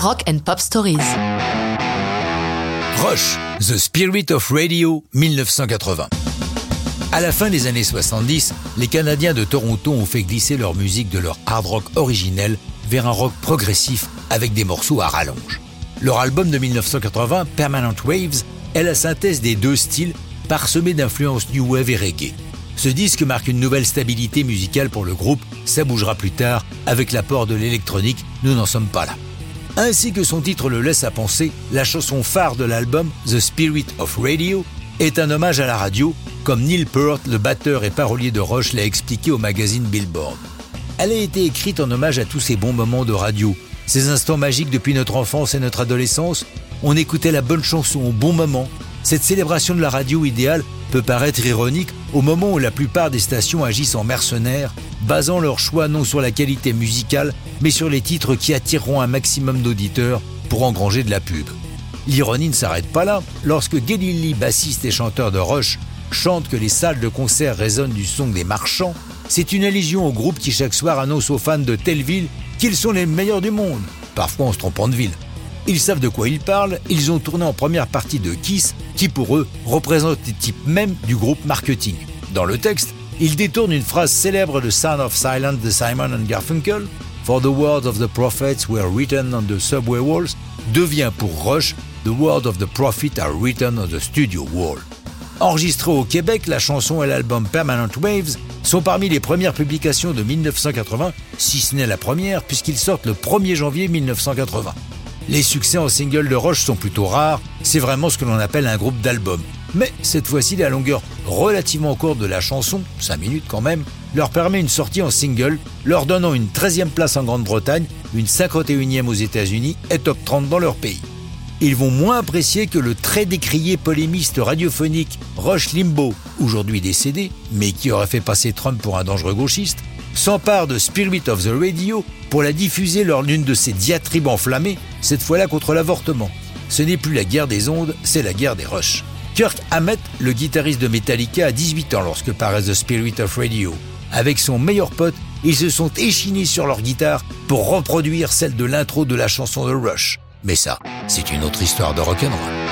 Rock and Pop Stories. Rush, The Spirit of Radio, 1980. À la fin des années 70, les Canadiens de Toronto ont fait glisser leur musique de leur hard rock originel vers un rock progressif avec des morceaux à rallonge. Leur album de 1980, Permanent Waves, est la synthèse des deux styles parsemés d'influences new wave et reggae. Ce disque marque une nouvelle stabilité musicale pour le groupe, ça bougera plus tard, avec l'apport de l'électronique, nous n'en sommes pas là. Ainsi que son titre le laisse à penser, la chanson phare de l'album, The Spirit of Radio, est un hommage à la radio, comme Neil Peart, le batteur et parolier de Rush, l'a expliqué au magazine Billboard. Elle a été écrite en hommage à tous ces bons moments de radio, ces instants magiques depuis notre enfance et notre adolescence. On écoutait la bonne chanson au bon moment. Cette célébration de la radio idéale peut paraître ironique au moment où la plupart des stations agissent en mercenaires, basant leur choix non sur la qualité musicale, mais sur les titres qui attireront un maximum d'auditeurs pour engranger de la pub. L'ironie ne s'arrête pas là. Lorsque Geddy bassiste et chanteur de Rush, chante que les salles de concert résonnent du son des marchands, c'est une allusion au groupe qui chaque soir annonce aux fans de telle ville qu'ils sont les meilleurs du monde, parfois en se trompant de ville. Ils savent de quoi ils parlent, ils ont tourné en première partie de Kiss, qui pour eux représente les types même du groupe marketing. Dans le texte, ils détournent une phrase célèbre de Sound of Silence de Simon and Garfunkel, For the words of the prophets were written on the subway walls, devient pour Rush The words of the prophet are written on the studio wall. Enregistrée au Québec, la chanson et l'album Permanent Waves sont parmi les premières publications de 1980, si ce n'est la première, puisqu'ils sortent le 1er janvier 1980. Les succès en single de Roche sont plutôt rares, c'est vraiment ce que l'on appelle un groupe d'albums. Mais cette fois-ci, la longueur relativement courte de la chanson, 5 minutes quand même, leur permet une sortie en single, leur donnant une 13e place en Grande-Bretagne, une 51e aux États-Unis et top 30 dans leur pays ils vont moins apprécier que le très décrié polémiste radiophonique Rush Limbaugh, aujourd'hui décédé, mais qui aurait fait passer Trump pour un dangereux gauchiste, s'empare de Spirit of the Radio pour la diffuser lors d'une de ses diatribes enflammées, cette fois-là contre l'avortement. Ce n'est plus la guerre des ondes, c'est la guerre des Rush. Kirk Hammett, le guitariste de Metallica, a 18 ans lorsque paraît The Spirit of Radio. Avec son meilleur pote, ils se sont échinés sur leur guitare pour reproduire celle de l'intro de la chanson de Rush. Mais ça, c'est une autre histoire de rock'n'roll.